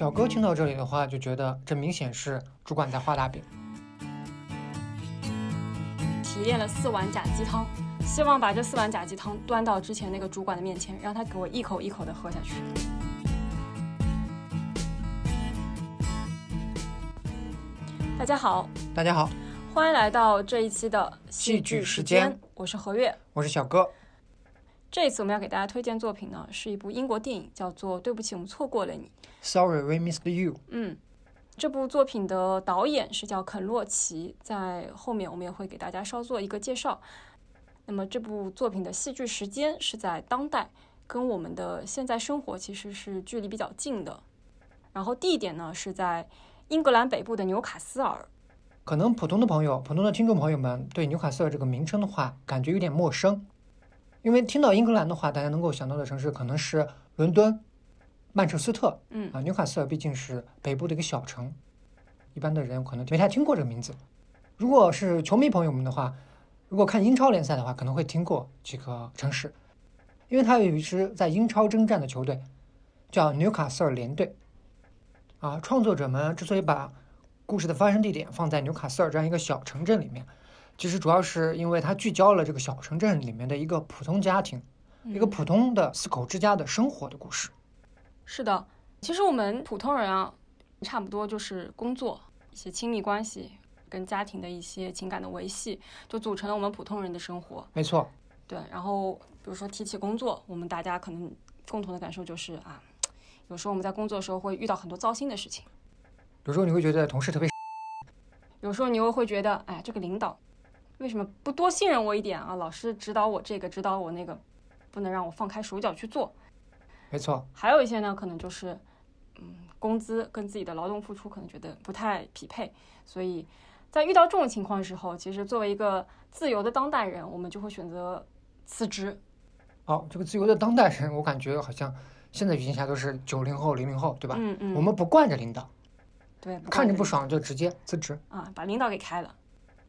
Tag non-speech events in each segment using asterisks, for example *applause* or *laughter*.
小哥听到这里的话，就觉得这明显是主管在画大饼。提炼了四碗假鸡汤，希望把这四碗假鸡汤端到之前那个主管的面前，让他给我一口一口的喝下去。大家好，大家好，欢迎来到这一期的戏剧时间，我是何月，我是小哥。这一次我们要给大家推荐作品呢，是一部英国电影，叫做《对不起，我们错过了你》。Sorry, we missed you。嗯，这部作品的导演是叫肯洛奇，在后面我们也会给大家稍做一个介绍。那么这部作品的戏剧时间是在当代，跟我们的现在生活其实是距离比较近的。然后地点呢是在英格兰北部的纽卡斯尔。可能普通的朋友、普通的听众朋友们对纽卡斯尔这个名称的话，感觉有点陌生，因为听到英格兰的话，大家能够想到的城市可能是伦敦、曼彻斯特。嗯啊，纽卡斯尔毕竟是北部的一个小城，一般的人可能没太听过这个名字。如果是球迷朋友们的话，如果看英超联赛的话，可能会听过几个城市，因为它有一支在英超征战的球队，叫纽卡斯尔联队。啊，创作者们之所以把故事的发生地点放在纽卡斯尔这样一个小城镇里面，其实主要是因为它聚焦了这个小城镇里面的一个普通家庭，一个普通的四口之家的生活的故事。是的，其实我们普通人啊，差不多就是工作、一些亲密关系跟家庭的一些情感的维系，就组成了我们普通人的生活。没错，对，然后比如说提起工作，我们大家可能共同的感受就是啊，有时候我们在工作的时候会遇到很多糟心的事情，有时候你会觉得同事特别，有时候你又会觉得，哎，这个领导为什么不多信任我一点啊？老师指导我这个，指导我那个，不能让我放开手脚去做。没错，还有一些呢，可能就是，嗯，工资跟自己的劳动付出可能觉得不太匹配，所以在遇到这种情况的时候，其实作为一个自由的当代人，我们就会选择辞职。哦，这个自由的当代人，我感觉好像现在语境下都是九零后、零零后，对吧？嗯嗯，我们不惯着领导，对看着不爽爽就直接辞职。啊，把领导给开了。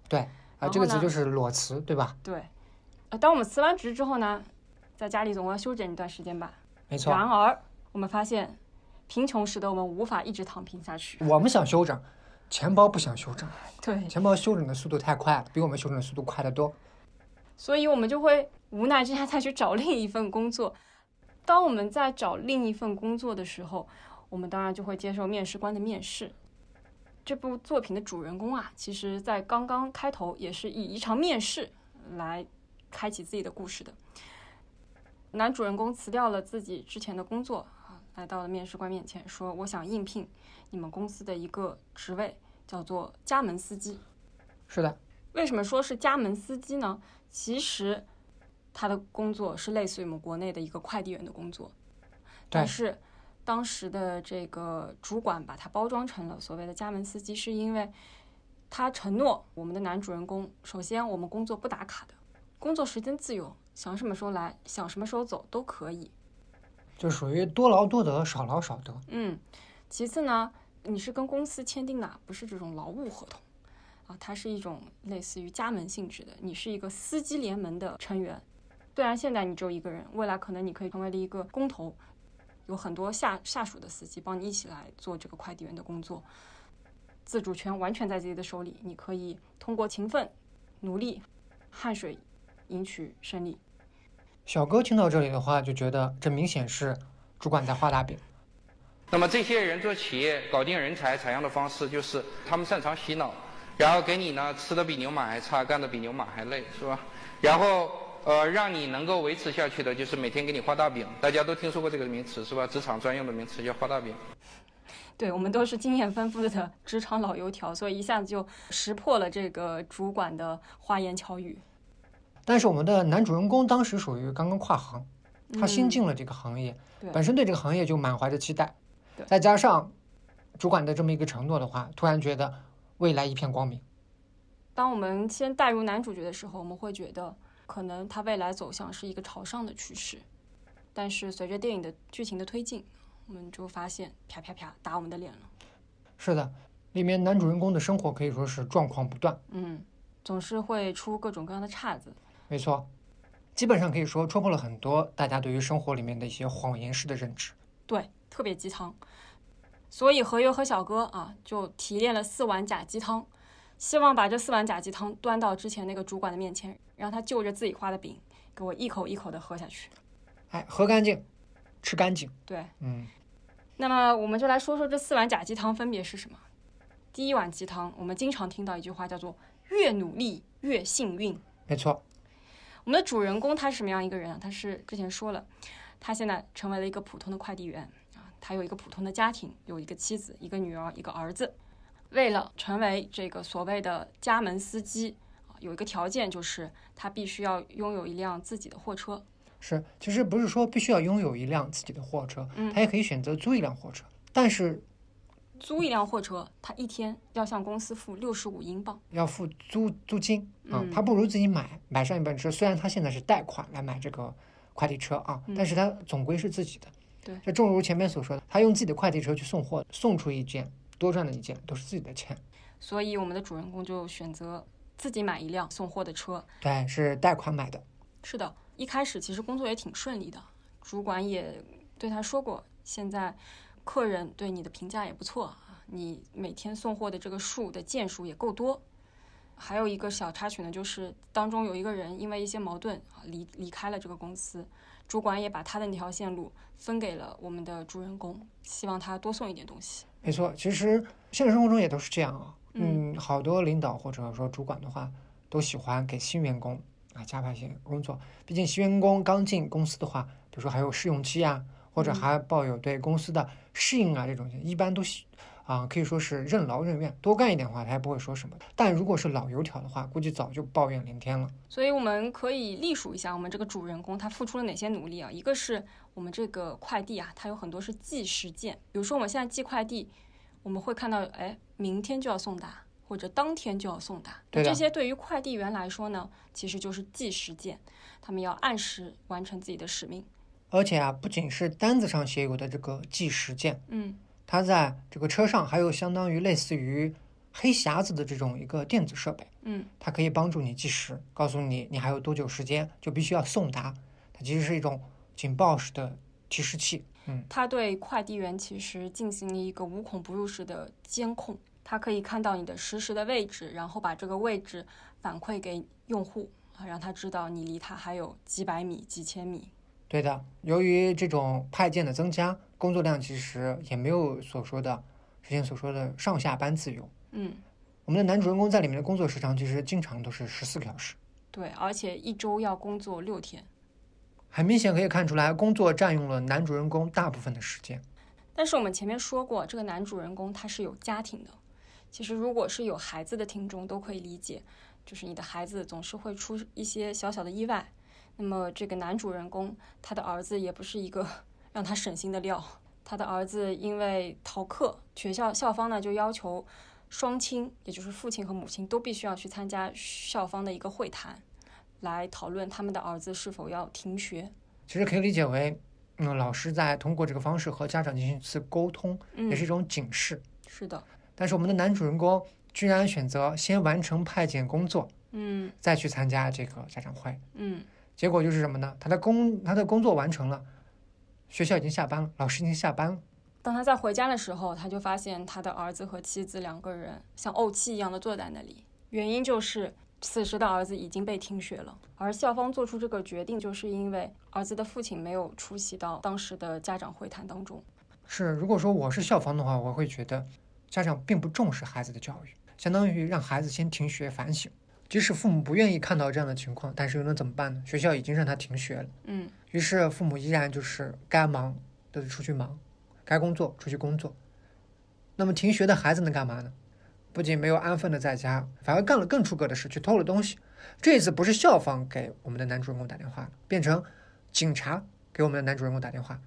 对，啊，这个词就是裸辞，对吧？对，呃，当我们辞完职之后呢，在家里总要休整一段时间吧。没错，然而，我们发现，贫穷使得我们无法一直躺平下去。我们想休整，钱包不想休整，*laughs* 对，钱包休整的速度太快了，比我们休整的速度快得多。所以我们就会无奈之下再去找另一份工作。当我们在找另一份工作的时候，我们当然就会接受面试官的面试。这部作品的主人公啊，其实在刚刚开头也是以一场面试来开启自己的故事的。男主人公辞掉了自己之前的工作啊，来到了面试官面前，说：“我想应聘你们公司的一个职位，叫做加门司机。”是的，为什么说是加门司机呢？其实他的工作是类似于我们国内的一个快递员的工作，但是当时的这个主管把他包装成了所谓的家门司机，是因为他承诺我们的男主人公，首先我们工作不打卡的，工作时间自由，想什么时候来，想什么时候走都可以。就属于多劳多得，少劳少得。嗯，其次呢，你是跟公司签订的，不是这种劳务合同。啊，它是一种类似于加盟性质的，你是一个司机联盟的成员。虽然现在你只有一个人，未来可能你可以成为了一个工头，有很多下下属的司机帮你一起来做这个快递员的工作，自主权完全在自己的手里，你可以通过勤奋、努力、汗水赢取胜利。小哥听到这里的话，就觉得这明显是主管在画大饼。那么这些人做企业搞定人才采用的方式就是他们擅长洗脑，然后给你呢吃的比牛马还差，干的比牛马还累，是吧？然后呃让你能够维持下去的就是每天给你画大饼，大家都听说过这个名词是吧？职场专用的名词叫画大饼。对我们都是经验丰富的职场老油条，所以一下子就识破了这个主管的花言巧语。但是我们的男主人公当时属于刚刚跨行，他新进了这个行业，对本身对这个行业就满怀着期待，再加上主管的这么一个承诺的话，突然觉得未来一片光明。当我们先带入男主角的时候，我们会觉得可能它未来走向是一个朝上的趋势，但是随着电影的剧情的推进，我们就发现啪啪啪打我们的脸了。是的，里面男主人公的生活可以说是状况不断，嗯，总是会出各种各样的岔子。没错，基本上可以说戳破了很多大家对于生活里面的一些谎言式的认知。对，特别鸡汤。所以何优和小哥啊就提炼了四碗假鸡汤，希望把这四碗假鸡汤端到之前那个主管的面前，让他就着自己画的饼给我一口一口的喝下去。哎，喝干净，吃干净。对，嗯，那么我们就来说说这四碗假鸡汤分别是什么。第一碗鸡汤，我们经常听到一句话叫做“越努力越幸运”。没错。我们的主人公他是什么样一个人啊？他是之前说了，他现在成为了一个普通的快递员啊，他有一个普通的家庭，有一个妻子、一个女儿、一个儿子。为了成为这个所谓的家门司机啊，有一个条件就是他必须要拥有一辆自己的货车。是，其实不是说必须要拥有一辆自己的货车，嗯他也可以选择租一辆货车，但是租一辆货车，他一天要向公司付六十五英镑。要付租租金啊，嗯他不如自己买买上一本车。虽然他现在是贷款来买这个快递车啊，但是他总归是自己的。嗯对这正如前面所说的，他用自己的快递车去送货，送出一件多赚了一件，都是自己的钱。所以我们的主人公就选择自己买一辆送货的车。对，是贷款买的。是的，一开始其实工作也挺顺利的，主管也对他说过，现在客人对你的评价也不错啊，你每天送货的这个数的件数也够多。还有一个小插曲呢，就是当中有一个人因为一些矛盾啊离离开了这个公司，主管也把他的那条线路分给了我们的主人公，希望他多送一点东西。没错，其实现实生活中也都是这样啊。嗯嗯，好多领导或者说主管的话，都喜欢给新员工啊加派一些工作。毕竟新员工刚进公司的话，比如说还有试用期啊，或者嗯还抱有对公司的适应啊这种，一般都喜啊可以说是任劳任怨，多干一点的话他也不会说什么。但如果是老油条的话，估计早就抱怨连天了。所以我们可以隶属一下我们这个主人公他付出了哪些努力啊？一个是我们这个快递啊，它有很多是计时件，比如说我们现在寄快递，我们会看到，哎，明天就要送达，或者当天就要送达。对的这些对于快递员来说呢，其实就是计时件，他们要按时完成自己的使命。而且啊，不仅是单子上写有的这个计时件，嗯，它在这个车上还有相当于类似于黑匣子的这种一个电子设备。嗯，它可以帮助你计时，告诉你你还有多久时间就必须要送达。它其实是一种警报式的提示器。嗯，它对快递员其实进行了一个无孔不入式的监控，它可以看到你的实时的位置，然后把这个位置反馈给用户啊，让他知道你离他还有几百米、几千米。对的，由于这种派件的增加，工作量其实也没有所说的之前所说的上下班自由。嗯，我们的男主人公在里面的工作时长其实经常都是十四个小时，对，而且一周要工作六天。很明显可以看出来，工作占用了男主人公大部分的时间。但是我们前面说过，这个男主人公他是有家庭的。其实，如果是有孩子的听众都可以理解，就是你的孩子总是会出一些小小的意外。那么，这个男主人公他的儿子也不是一个 *laughs* 让他省心的料。他的儿子因为逃课，学校校方呢就要求双亲，也就是父亲和母亲都必须要去参加校方的一个会谈，来讨论他们的儿子是否要停学。其实可以理解为，嗯，老师在通过这个方式和家长进行一次沟通，嗯也是一种警示。是的，但是我们的男主人公居然选择先完成派遣工作，嗯再去参加这个家长会。嗯。结果就是什么呢？他的工他的工作完成了，学校已经下班了，老师已经下班了。当他在回家的时候，他就发现他的儿子和妻子两个人像怄气一样的坐在那里。原因就是此时的儿子已经被停学了，而校方做出这个决定，就是因为儿子的父亲没有出席到当时的家长会谈当中。是，如果说我是校方的话，我会觉得家长并不重视孩子的教育，相当于让孩子先停学反省。即使父母不愿意看到这样的情况，但是又能怎么办呢？学校已经让他停学了，嗯，于是父母依然就是该忙的出去忙，该工作出去工作。那么停学的孩子能干嘛呢？不仅没有安分的在家，反而干了更出格的事，去偷了东西。这次不是校方给我们的男主人公打电话，变成警察给我们的男主人公打电话。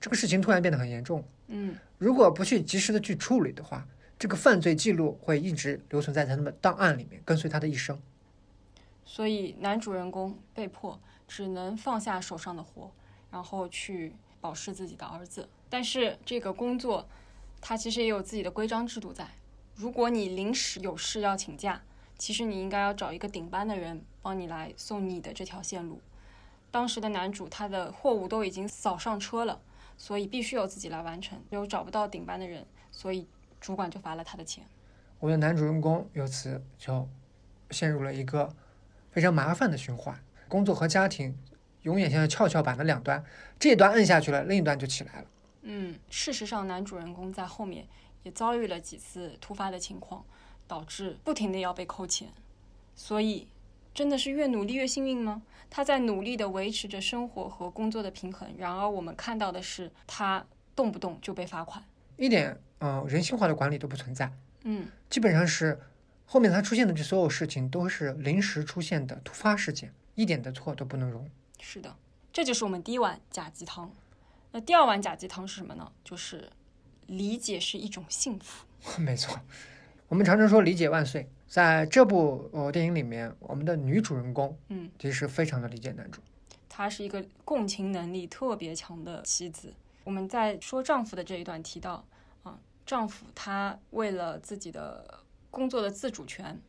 这个事情突然变得很严重。嗯，如果不去及时的去处理的话，这个犯罪记录会一直留存在他们的档案里面，跟随他的一生。所以男主人公被迫只能放下手上的活，然后去保释自己的儿子。但是这个工作，它其实也有自己的规章制度在。如果你临时有事要请假，其实你应该要找一个顶班的人帮你来送你的这条线路。当时的男主他的货物都已经扫上车了，所以必须由自己来完成。又找不到顶班的人，所以主管就罚了他的钱。我的男主人公由此就陷入了一个非常麻烦的循环，工作和家庭永远像跷跷板的两端，这一端摁下去了，另一端就起来了。嗯，事实上，男主人公在后面也遭遇了几次突发的情况，导致不停的要被扣钱。所以，真的是越努力越幸运吗？他在努力的维持着生活和工作的平衡，然而我们看到的是他动不动就被罚款。一点嗯、呃人性化的管理都不存在，嗯基本上是后面他出现的这所有事情都是临时出现的突发事件，一点的错都不能容。是的，这就是我们第一碗假鸡汤。那第二碗假鸡汤是什么呢？就是理解是一种幸福。*laughs* 没错，我们常常说理解万岁，在这部呃电影里面，我们的女主人公嗯，其实非常的理解男主。她是一个共情能力特别强的妻子。我们在说丈夫的这一段提到啊，丈夫他为了自己的工作的自主权，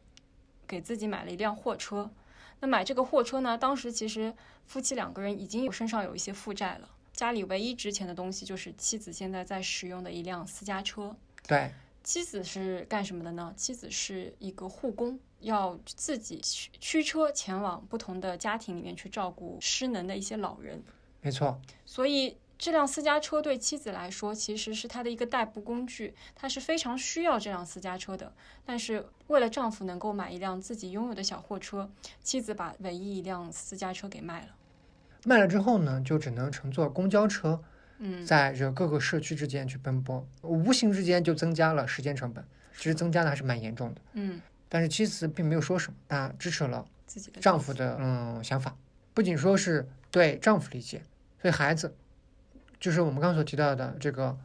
给自己买了一辆货车。那买这个货车呢，当时其实夫妻两个人已经有身上有一些负债了，家里唯一值钱的东西就是妻子现在在使用的一辆私家车。对，妻子是干什么的呢？妻子是一个护工，要自己驱驱车前往不同的家庭里面去照顾失能的一些老人。没错，所以这辆私家车对妻子来说，其实是她的一个代步工具，她是非常需要这辆私家车的。但是为了丈夫能够买一辆自己拥有的小货车，妻子把唯一一辆私家车给卖了。卖了之后呢，就只能乘坐公交车，嗯，在这各个社区之间去奔波，无形之间就增加了时间成本，其实增加的还是蛮严重的。嗯，但是妻子并没有说什么，她支持了自己的丈夫的嗯想法，不仅说是对丈夫理解，对孩子，就是我们刚所提到的这个，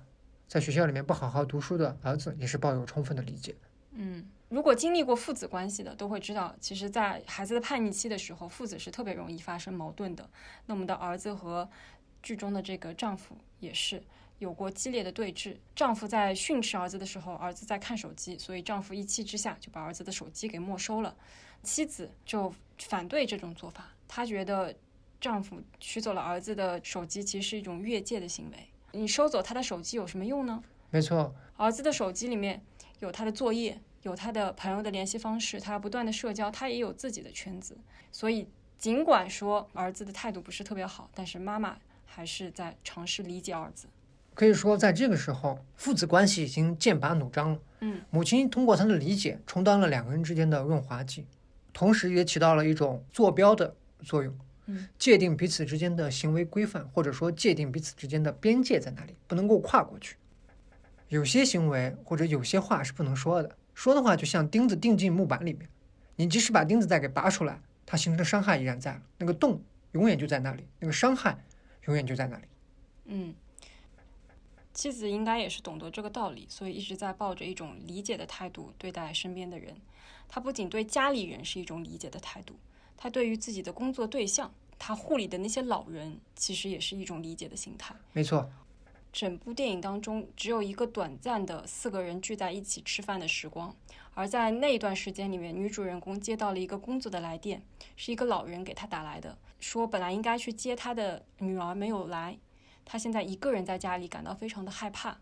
在学校里面不好好读书的儿子，也是抱有充分的理解。嗯，如果经历过父子关系的，都会知道，其实，在孩子的叛逆期的时候，父子是特别容易发生矛盾的。那我们的儿子和剧中的这个丈夫也是有过激烈的对峙。丈夫在训斥儿子的时候，儿子在看手机，所以丈夫一气之下就把儿子的手机给没收了。妻子就反对这种做法，她觉得丈夫取走了儿子的手机，其实是一种越界的行为。你收走他的手机有什么用呢？没错，儿子的手机里面有他的作业，有他的朋友的联系方式，他要不断的社交，他也有自己的圈子。所以，尽管说儿子的态度不是特别好，但是妈妈还是在尝试理解儿子。可以说在这个时候，父子关系已经剑拔弩张了。嗯，母亲通过她的理解，充当了两个人之间的润滑剂，同时也起到了一种坐标的作用。嗯，界定彼此之间的行为规范，或者说界定彼此之间的边界在哪里，不能够跨过去。有些行为或者有些话是不能说的，说的话就像钉子钉进木板里面，你即使把钉子再给拔出来，它形成的伤害依然在了，那个洞永远就在那里，那个伤害永远就在那里。嗯，妻子应该也是懂得这个道理，所以一直在抱着一种理解的态度对待身边的人。她不仅对家里人是一种理解的态度，她对于自己的工作对象，他护理的那些老人，其实也是一种理解的心态。没错，整部电影当中只有一个短暂的四个人聚在一起吃饭的时光，而在那一段时间里面，女主人公接到了一个工作的来电，是一个老人给她打来的，说本来应该去接她的女儿没有来，她现在一个人在家里感到非常的害怕。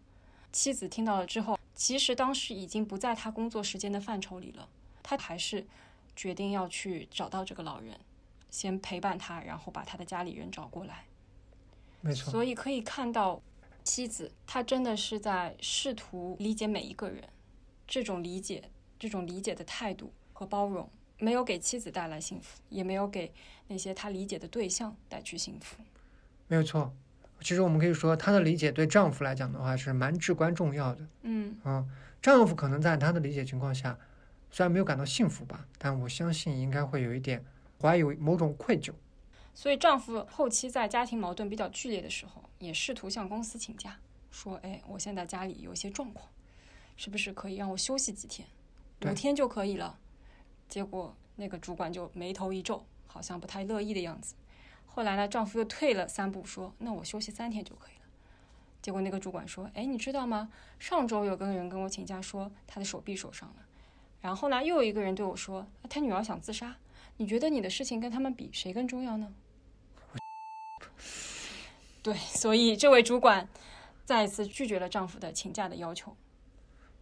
妻子听到了之后，其实当时已经不在她工作时间的范畴里了，她还是决定要去找到这个老人，先陪伴他，然后把他的家里人找过来。没错，所以可以看到，妻子她真的是在试图理解每一个人，这种理解，这种理解的态度和包容，没有给妻子带来幸福，也没有给那些她理解的对象带去幸福。没有错。其实我们可以说，她的理解对丈夫来讲的话是蛮至关重要的。嗯啊，丈夫可能在她的理解情况下，虽然没有感到幸福吧，但我相信应该会有一点怀有某种愧疚。所以丈夫后期在家庭矛盾比较剧烈的时候，也试图向公司请假，说：“哎，我现在家里有一些状况，是不是可以让我休息几天？五天就可以了。”结果那个主管就眉头一皱，好像不太乐意的样子。后来呢，丈夫又退了三步，说：“那我休息三天就可以了。”结果那个主管说：“哎，你知道吗？上周有个人跟我请假，说他的手臂受伤了。然后呢，又有一个人对我说，他女儿想自杀。你觉得你的事情跟他们比，谁更重要呢？”对，所以这位主管再一次拒绝了丈夫的请假的要求。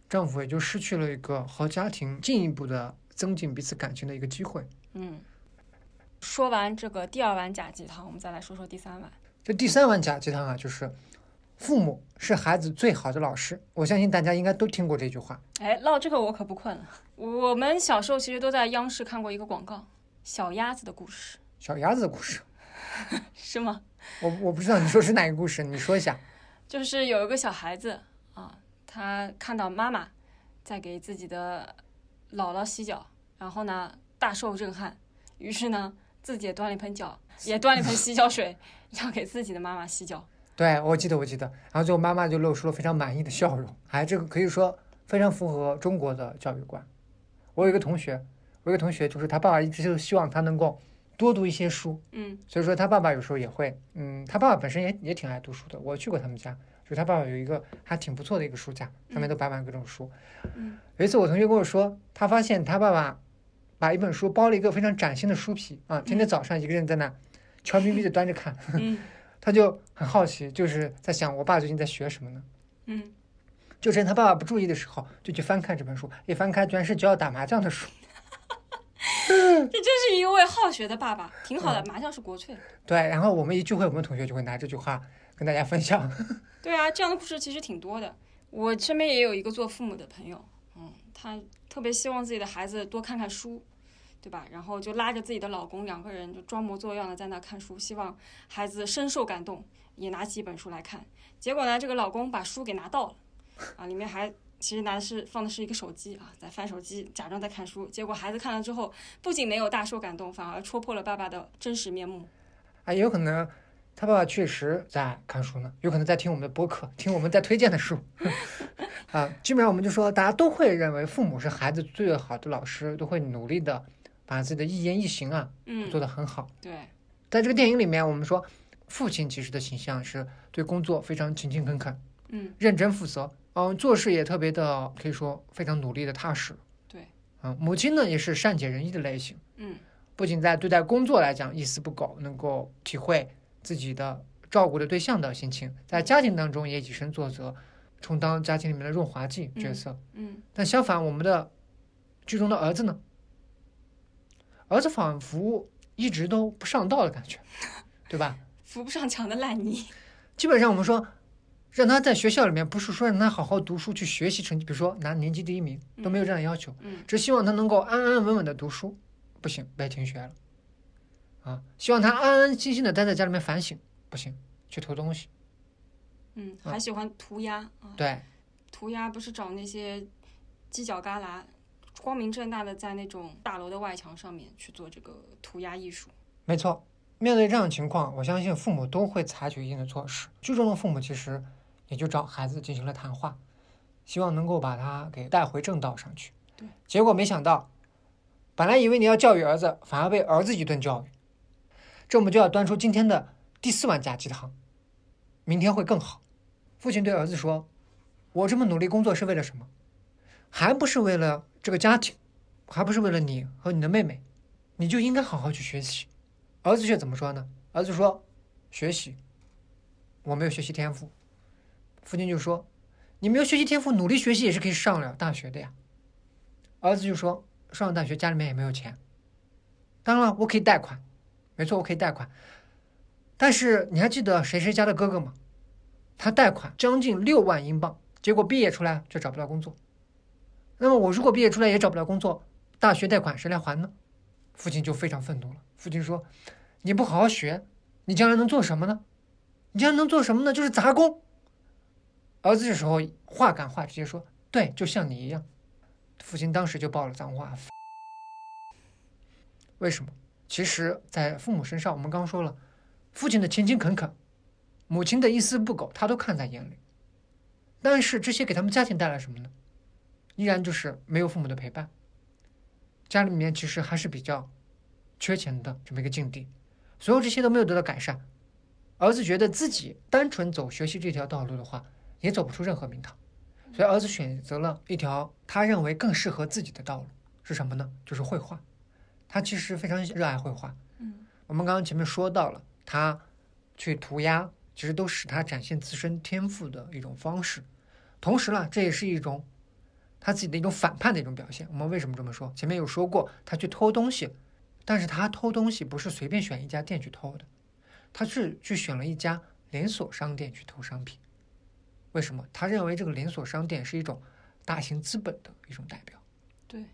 丈夫也就失去了一个和家庭进一步的增进彼此感情的一个机会。嗯，说完这个第二碗假鸡汤，我们再来说说第三碗。这第三碗假鸡汤啊，就是父母是孩子最好的老师。我相信大家应该都听过这句话。哎，唠这个我可不困了。我们小时候其实都在央视看过一个广告，《小鸭子的故事小鸭子的故事，*laughs*》是吗？我我不知道你说是哪个故事，你说一下。就是有一个小孩子啊，他看到妈妈在给自己的姥姥洗脚，然后呢大受震撼，于是呢自己也端了一盆脚，也端了一盆洗脚水，*laughs* 要给自己的妈妈洗脚。对，我记得，我记得。然后最后妈妈就露出了非常满意的笑容，哎，这个可以说非常符合中国的教育观。我有一个同学，我有一个同学，就是他爸爸一直就希望他能够多读一些书，嗯所以说他爸爸有时候也会，嗯，他爸爸本身也也挺爱读书的。我去过他们家，就是他爸爸有一个还挺不错的一个书架，上面都摆满各种书。嗯有一次我同学跟我说，他发现他爸爸把一本书包了一个非常崭新的书皮啊，天天早上一个人在那悄咪咪的端着看，嗯 *laughs* 他就很好奇，就是在想我爸最近在学什么呢？嗯，就趁他爸爸不注意的时候，就去翻看这本书，一翻开居然是教我打麻将的书。*laughs* *laughs* 这真是一位好学的爸爸，挺好的。麻将是国粹。对，然后我们一聚会，我们同学就会拿这句话跟大家分享。*laughs* 对啊，这样的故事其实挺多的。我身边也有一个做父母的朋友，嗯，他特别希望自己的孩子多看看书，对吧？然后就拉着自己的老公，两个人就装模作样的在那看书，希望孩子深受感动，也拿起一本书来看。结果呢，这个老公把书给拿到了，啊，里面还其实拿的是放的是一个手机啊，在翻手机，假装在看书。结果孩子看了之后，不仅没有大受感动，反而戳破了爸爸的真实面目。啊，也有可能他爸爸确实在看书呢，有可能在听我们的播客，听我们在推荐的书。*laughs* 啊，基本上我们就说，大家都会认为父母是孩子最好的老师，都会努力的把自己的一言一行啊嗯，做得很好。对，在这个电影里面，我们说父亲其实的形象是对工作非常勤勤恳恳、嗯认真负责，嗯，做事也特别的可以说非常努力的踏实。对，嗯，母亲呢也是善解人意的类型，嗯不仅在对待工作来讲一丝不苟，能够体会自己的照顾的对象的心情，在家庭当中也以身作则，充当家庭里面的润滑剂角色。嗯但相反，我们的剧中的儿子呢，儿子仿佛一直都不上道的感觉，对吧？扶不上墙的烂泥。基本上我们说，让他在学校里面，不是说让他好好读书去学习成绩，比如说拿年级第一名，都没有这样的要求，嗯只希望他能够安安稳稳的读书。不行，别停学了。啊，希望他安安心心的待在家里面反省，不行，去偷东西。嗯，还喜欢涂鸦啊。对，涂鸦不是找那些犄角旮旯，光明正大的在那种大楼的外墙上面去做这个涂鸦艺术。没错。面对这样的情况，我相信父母都会采取一定的措施。剧中的父母其实也就找孩子进行了谈话，希望能够把他给带回正道上去。对，结果没想到，本来以为你要教育儿子，反而被儿子一顿教育。这我们就要端出今天的第四碗假鸡汤，明天会更好。父亲对儿子说：“我这么努力工作是为了什么？还不是为了这个家庭，还不是为了你和你的妹妹，你就应该好好去学习。”儿子却怎么说呢？儿子说：“学习，我没有学习天赋。”父亲就说：“你没有学习天赋，努力学习也是可以上了大学的呀。”儿子就说：“上了大学家里面也没有钱，当然了，我可以贷款，没错，我可以贷款。但是你还记得谁谁家的哥哥吗？他贷款将近六万英镑，结果毕业出来却找不到工作。那么我如果毕业出来也找不到工作，大学贷款谁来还呢？”父亲就非常愤怒了。父亲说：“你不好好学，你将来能做什么呢？你将来能做什么呢？就是杂工。”儿子这时候话赶话，直接说：“对，就像你一样。”父亲当时就爆了脏话。为什么？其实，在父母身上，我们刚刚说了，父亲的勤勤恳恳，母亲的一丝不苟，他都看在眼里。但是这些给他们家庭带来什么呢？依然就是没有父母的陪伴，家里面其实还是比较缺钱的这么一个境地，所有这些都没有得到改善。儿子觉得自己单纯走学习这条道路的话，也走不出任何名堂，所以儿子选择了一条他认为更适合自己的道路，是什么呢？就是绘画。他其实非常热爱绘画。嗯，我们刚刚前面说到了，他去涂鸦，其实都使他展现自身天赋的一种方式。同时呢，这也是一种他自己的一种反叛的一种表现。我们为什么这么说？前面有说过，他去偷东西，但是他偷东西不是随便选一家店去偷的，他是去选了一家连锁商店去偷商品。为什么？他认为这个连锁商店是一种大型资本的一种代表。对，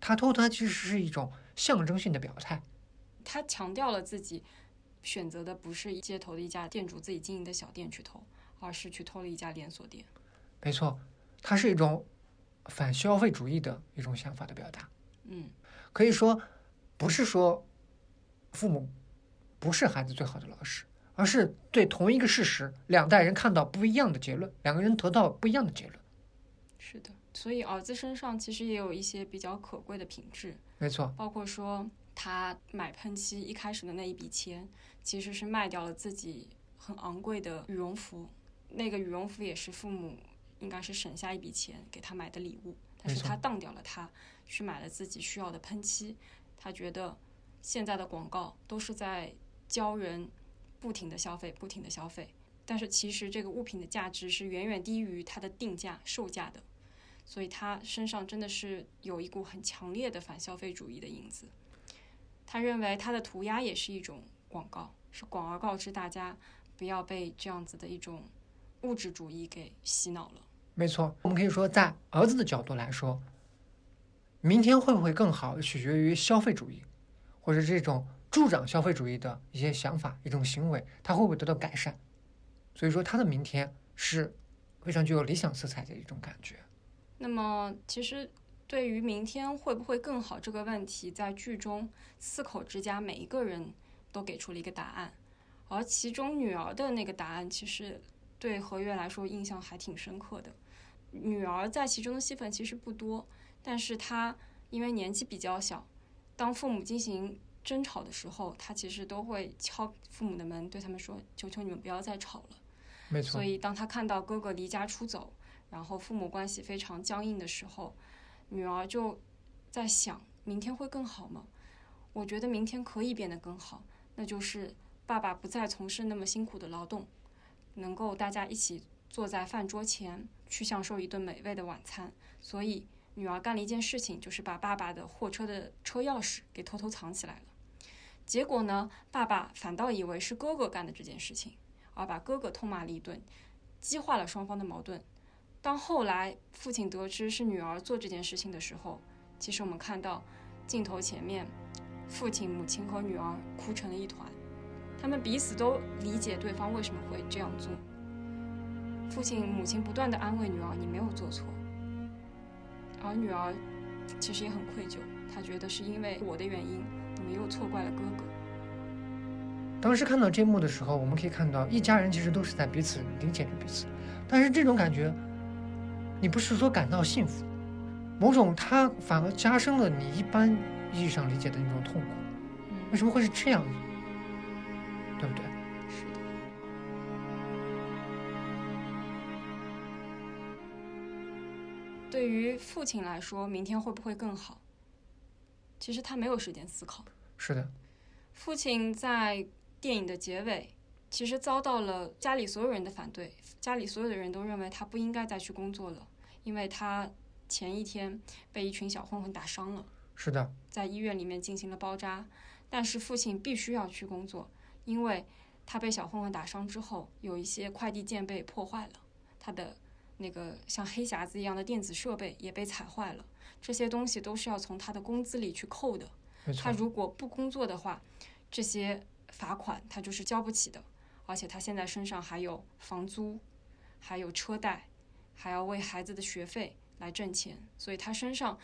他偷他其实是一种象征性的表态。他强调了自己选择的不是街头的一家店主自己经营的小店去偷，而是去偷了一家连锁店。没错，它是一种反消费主义的一种想法的表达。嗯，可以说，不是说父母不是孩子最好的老师，而是对同一个事实，两代人看到不一样的结论，两个人得到不一样的结论。是的，所以儿子身上其实也有一些比较可贵的品质，没错，包括说他买喷漆一开始的那一笔钱，其实是卖掉了自己很昂贵的羽绒服，那个羽绒服也是父母。应该是省下一笔钱给他买的礼物，但是他当掉了，他去买了自己需要的喷漆。他觉得现在的广告都是在教人不停的消费，不停的消费，但是其实这个物品的价值是远远低于它的定价售价的，所以他身上真的是有一股很强烈的反消费主义的影子。他认为他的涂鸦也是一种广告，是广而告之大家不要被这样子的一种物质主义给洗脑了。没错，我们可以说，在儿子的角度来说，明天会不会更好，取决于消费主义，或者这种助长消费主义的一些想法、一种行为，他会不会得到改善？所以说，他的明天是非常具有理想色彩的一种感觉。那么，其实对于明天会不会更好这个问题，在剧中四口之家每一个人都给出了一个答案，而其中女儿的那个答案，其实对何月来说印象还挺深刻的。女儿在其中的戏份其实不多，但是她因为年纪比较小，当父母进行争吵的时候，她其实都会敲父母的门，对他们说：“求求你们不要再吵了。”没错。所以当她看到哥哥离家出走，然后父母关系非常僵硬的时候，女儿就在想：明天会更好吗？我觉得明天可以变得更好，那就是爸爸不再从事那么辛苦的劳动，能够大家一起坐在饭桌前。去享受一顿美味的晚餐，所以女儿干了一件事情，就是把爸爸的货车的车钥匙给偷偷藏起来了。结果呢，爸爸反倒以为是哥哥干的这件事情，而把哥哥痛骂了一顿，激化了双方的矛盾。当后来父亲得知是女儿做这件事情的时候，其实我们看到镜头前面，父亲、母亲和女儿哭成了一团，他们彼此都理解对方为什么会这样做。父亲、母亲不断的安慰女儿：“你没有做错。”而女儿其实也很愧疚，她觉得是因为我的原因，你们又错怪了哥哥。当时看到这幕的时候，我们可以看到一家人其实都是在彼此理解着彼此，但是这种感觉，你不是说感到幸福，某种它反而加深了你一般意义上理解的那种痛苦。为什么会是这样？对不对？是的对于父亲来说，明天会不会更好？其实他没有时间思考。是的，父亲在电影的结尾，其实遭到了家里所有人的反对。家里所有的人都认为他不应该再去工作了，因为他前一天被一群小混混打伤了。是的，在医院里面进行了包扎。但是父亲必须要去工作，因为他被小混混打伤之后，有一些快递件被破坏了，他的。那个像黑匣子一样的电子设备也被踩坏了，这些东西都是要从他的工资里去扣的。他如果不工作的话，这些罚款他就是交不起的。而且他现在身上还有房租，还有车贷，还要为孩子的学费来挣钱，所以他身上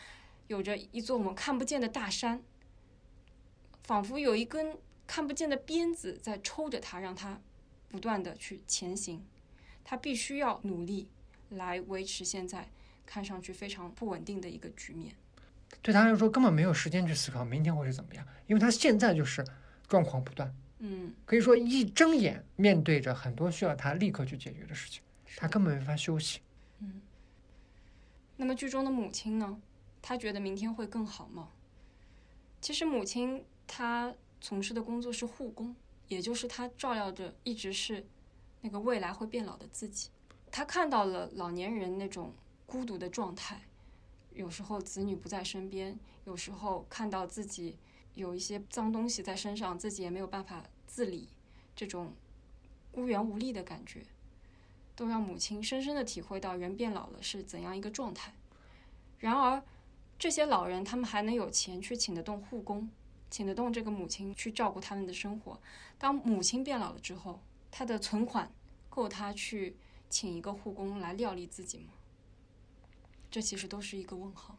有着一座我们看不见的大山，仿佛有一根看不见的鞭子在抽着他，让他不断的去前行。他必须要努力。来维持现在看上去非常不稳定的一个局面，对他来说根本没有时间去思考明天会是怎么样，因为他现在就是状况不断，嗯，可以说一睁眼面对着很多需要他立刻去解决的事情，他根本没法休息。嗯，那么剧中的母亲呢？她觉得明天会更好吗？其实母亲她从事的工作是护工，也就是她照料着一直是那个未来会变老的自己。他看到了老年人那种孤独的状态，有时候子女不在身边，有时候看到自己有一些脏东西在身上，自己也没有办法自理，这种孤缘无力的感觉，都让母亲深深的体会到人变老了是怎样一个状态。然而，这些老人他们还能有钱去请得动护工，请得动这个母亲去照顾他们的生活。当母亲变老了之后，他的存款够他去请一个护工来料理自己吗？这其实都是一个问号。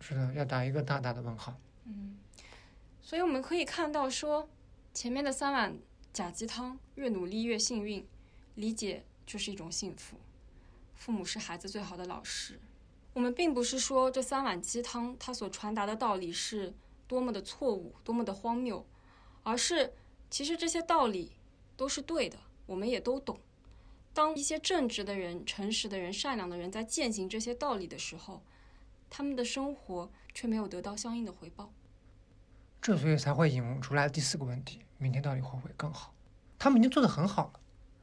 是的，要打一个大大的问号。嗯，所以我们可以看到说，前面的三碗假鸡汤，越努力越幸运，理解就是一种幸福，父母是孩子最好的老师。我们并不是说这三碗鸡汤它所传达的道理是多么的错误，多么的荒谬，而是其实这些道理都是对的，我们也都懂。当一些正直的人、诚实的人、善良的人在践行这些道理的时候，他们的生活却没有得到相应的回报。这所以才会引出来第四个问题：明天到底会不会更好？他们已经做得很好了，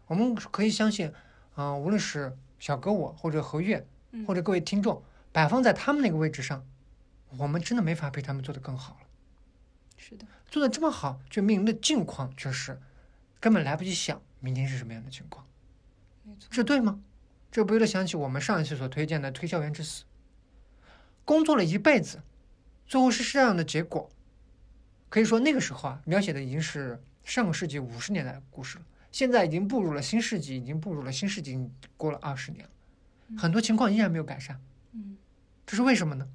我们可以相信，啊、无论是小哥我或者何月，嗯或者各位听众，摆放在他们那个位置上，我们真的没法比他们做的更好了。是的，做的这么好，却面临的境况却是根本来不及想明天是什么样的情况，没错。这对吗？这不由得想起我们上一次所推荐的《推销员之死》，工作了一辈子，最后是这样的结果。可以说那个时候啊，描写的已经是上个世纪五十年代的故事了。现在已经步入了新世纪，已经步入了新世纪，过了二十年了，很多情况依然没有改善。嗯这是为什么呢？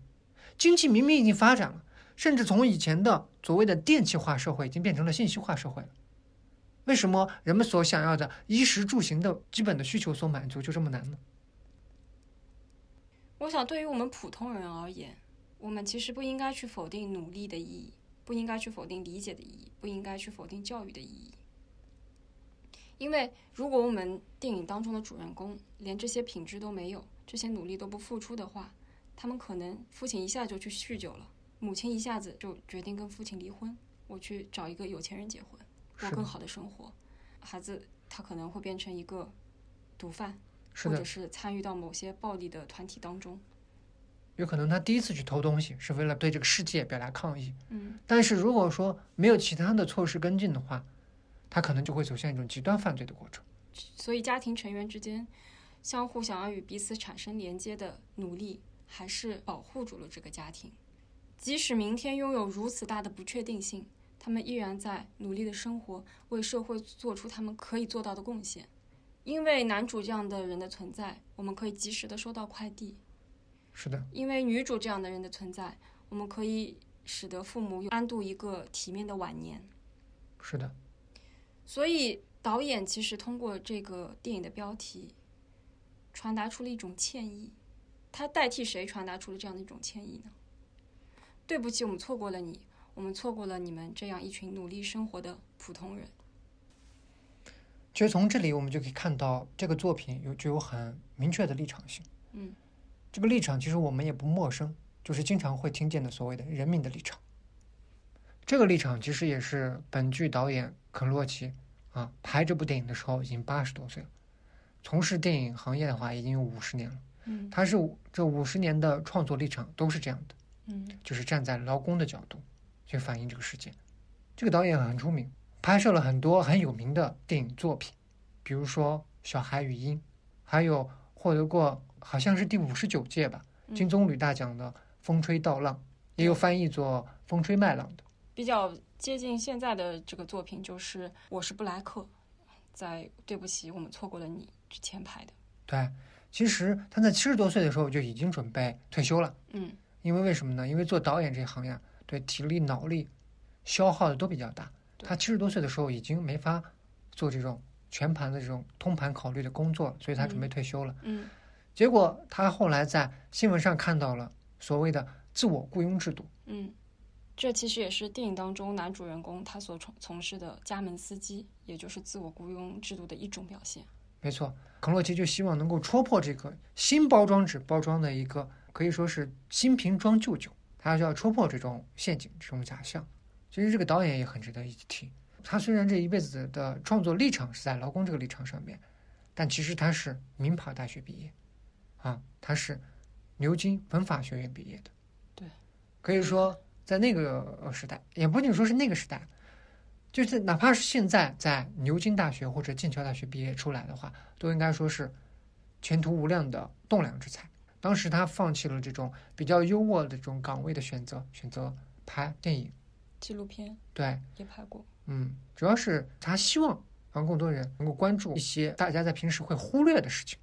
经济明明已经发展了，甚至从以前的所谓的电气化社会，已经变成了信息化社会了。为什么人们所想要的衣食住行的基本的需求所满足就这么难呢？我想，对于我们普通人而言，我们其实不应该去否定努力的意义，不应该去否定理解的意义，不应该去否定教育的意义。因为如果我们电影当中的主人公连这些品质都没有，这些努力都不付出的话，他们可能父亲一下就去酗酒了，母亲一下子就决定跟父亲离婚，我去找一个有钱人结婚，过更好的生活。孩子他可能会变成一个毒贩，或者是参与到某些暴力的团体当中。有可能他第一次去偷东西是为了对这个世界表达抗议，嗯，但是如果说没有其他的措施跟进的话，他可能就会走向一种极端犯罪的过程。所以家庭成员之间相互想要与彼此产生连接的努力，还是保护住了这个家庭。即使明天拥有如此大的不确定性，他们依然在努力的生活，为社会做出他们可以做到的贡献。因为男主这样的人的存在，我们可以及时的收到快递；是的，因为女主这样的人的存在，我们可以使得父母安度一个体面的晚年。是的，所以导演其实通过这个电影的标题，传达出了一种歉意。他代替谁传达出了这样的一种歉意呢？对不起，我们错过了你，我们错过了你们这样一群努力生活的普通人。其实从这里我们就可以看到，这个作品有具有很明确的立场性。嗯，这个立场其实我们也不陌生，就是经常会听见的所谓的人民的立场。这个立场其实也是本剧导演肯洛奇啊拍这部电影的时候已经八十多岁了，从事电影行业的话已经有五十年了。嗯他是这五十年的创作历程都是这样的，嗯就是站在劳工的角度去反映这个世界。这个导演很出名，拍摄了很多很有名的电影作品，比如说《小孩与鹰》，还有获得过好像是第五十九届吧金棕榈大奖的《风吹稻浪》，也有翻译作《风吹麦浪》的。比较接近现在的这个作品就是《我是布莱克》，在对不起，我们错过了你之前拍的。对，其实他在七十多岁的时候就已经准备退休了，嗯因为为什么呢？因为做导演这行呀，对体力、脑力消耗的都比较大。他七十多岁的时候已经没法做这种全盘的这种通盘考虑的工作，所以他准备退休了。嗯结果他后来在新闻上看到了所谓的自我雇佣制度，嗯，这其实也是电影当中男主人公他所从从事的家门司机，也就是自我雇佣制度的一种表现。没错，肯洛奇就希望能够戳破这个新包装纸包装的一个可以说是新瓶装旧酒，他就要戳破这种陷阱、这种假象。其实这个导演也很值得一提，他虽然这一辈子的创作立场是在劳工这个立场上面，但其实他是名牌大学毕业，啊，他是牛津文法学院毕业的。对，可以说在那个呃时代，也不仅说是那个时代，就是哪怕是现在在牛津大学或者剑桥大学毕业出来的话，都应该说是前途无量的栋梁之才。当时他放弃了这种比较优渥的这种岗位的选择，选择拍电影。纪录片对，也拍过，嗯，主要是他希望让更多人能够关注一些大家在平时会忽略的事情，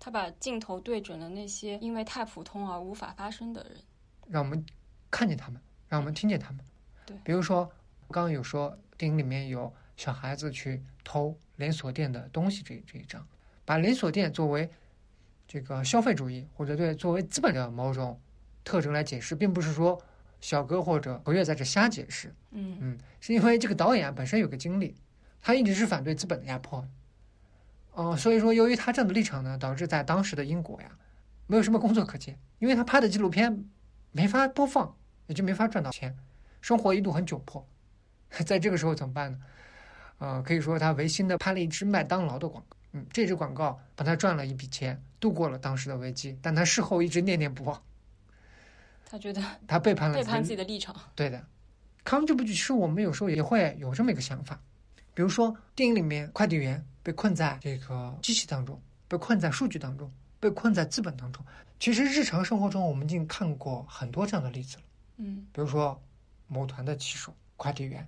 他把镜头对准了那些因为太普通而无法发声的人。让我们看见他们，让我们听见他们。对比如说刚刚有说电影里面有小孩子去偷连锁店的东西这这一章，把连锁店作为这个消费主义或者对作为资本的某种特征来解释，并不是说小哥或者何月在这瞎解释，嗯。嗯，是因为这个导演啊本身有个经历，他一直是反对资本的压迫。的，哦、所以说由于他这样的立场呢，导致在当时的英国呀，没有什么工作可接，因为他拍的纪录片没法播放，也就没法赚到钱，生活一度很窘迫，*laughs* 在这个时候怎么办呢？呃，可以说他违心的拍了一支麦当劳的广告，嗯，这支广告帮他赚了一笔钱，度过了当时的危机，但他事后一直念念不忘，他觉得 *laughs* 他背叛了背叛自己的立场。对的，看完这部剧，其实我们有时候也会有这么一个想法，比如说电影里面快递员被困在这个机器当中，被困在数据当中，被困在资本当中。其实日常生活中，我们已经看过很多这样的例子了，嗯，比如说某团的骑手、快递员，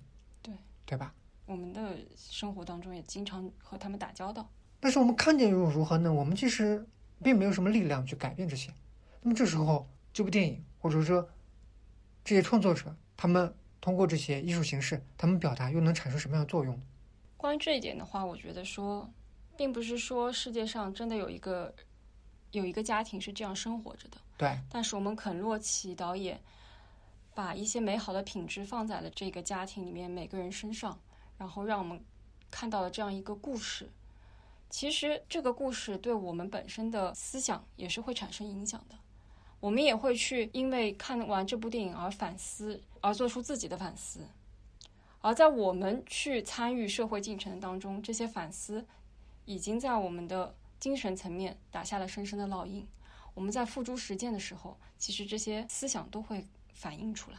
对对吧？我们的生活当中也经常和他们打交道。但是我们看见又如何呢？我们其实并没有什么力量去改变这些。那么这时候，这部电影或者说这些创作者，他们通过这些艺术形式，他们表达又能产生什么样的作用？关于这一点的话，我觉得说，并不是说世界上真的有一个有一个家庭是这样生活着的，对，但是我们肯洛奇导演把一些美好的品质放在了这个家庭里面每个人身上，然后让我们看到了这样一个故事。其实这个故事对我们本身的思想也是会产生影响的，我们也会去因为看完这部电影而反思，而做出自己的反思。而在我们去参与社会进程当中，这些反思已经在我们的精神层面打下了深深的烙印。我们在付诸实践的时候，其实这些思想都会反映出来。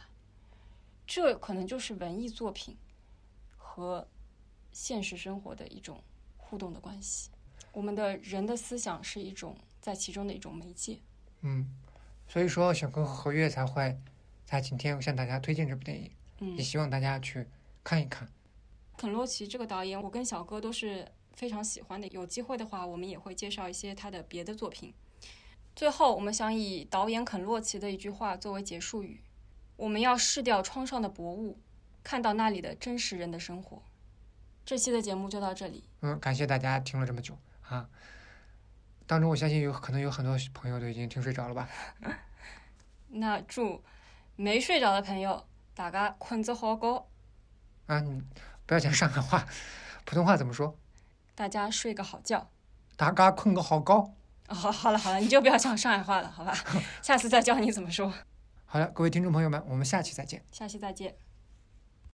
这可能就是文艺作品和现实生活的一种互动的关系。我们的人的思想是一种在其中的一种媒介。嗯，所以说小哥和何月才会在今天向大家推荐这部电影，也嗯，希望大家去看一看。肯洛奇这个导演，我跟小哥都是非常喜欢的。有机会的话，我们也会介绍一些他的别的作品。最后，我们想以导演肯洛奇的一句话作为结束语：我们要试掉窗上的薄雾，看到那里的真实人的生活。这期的节目就到这里，嗯，感谢大家听了这么久啊。当中我相信有可能有很多朋友都已经听睡着了吧？*laughs* 那祝没睡着的朋友大家困着好觉，啊，你不要讲上海话，普通话怎么说？大家睡个好觉。大家困个好觉。哦，好，好了，好了，你就不要讲上海话了，好吧？*laughs* 下次再教你怎么说。好了，各位听众朋友们，我们下期再见。下期再见。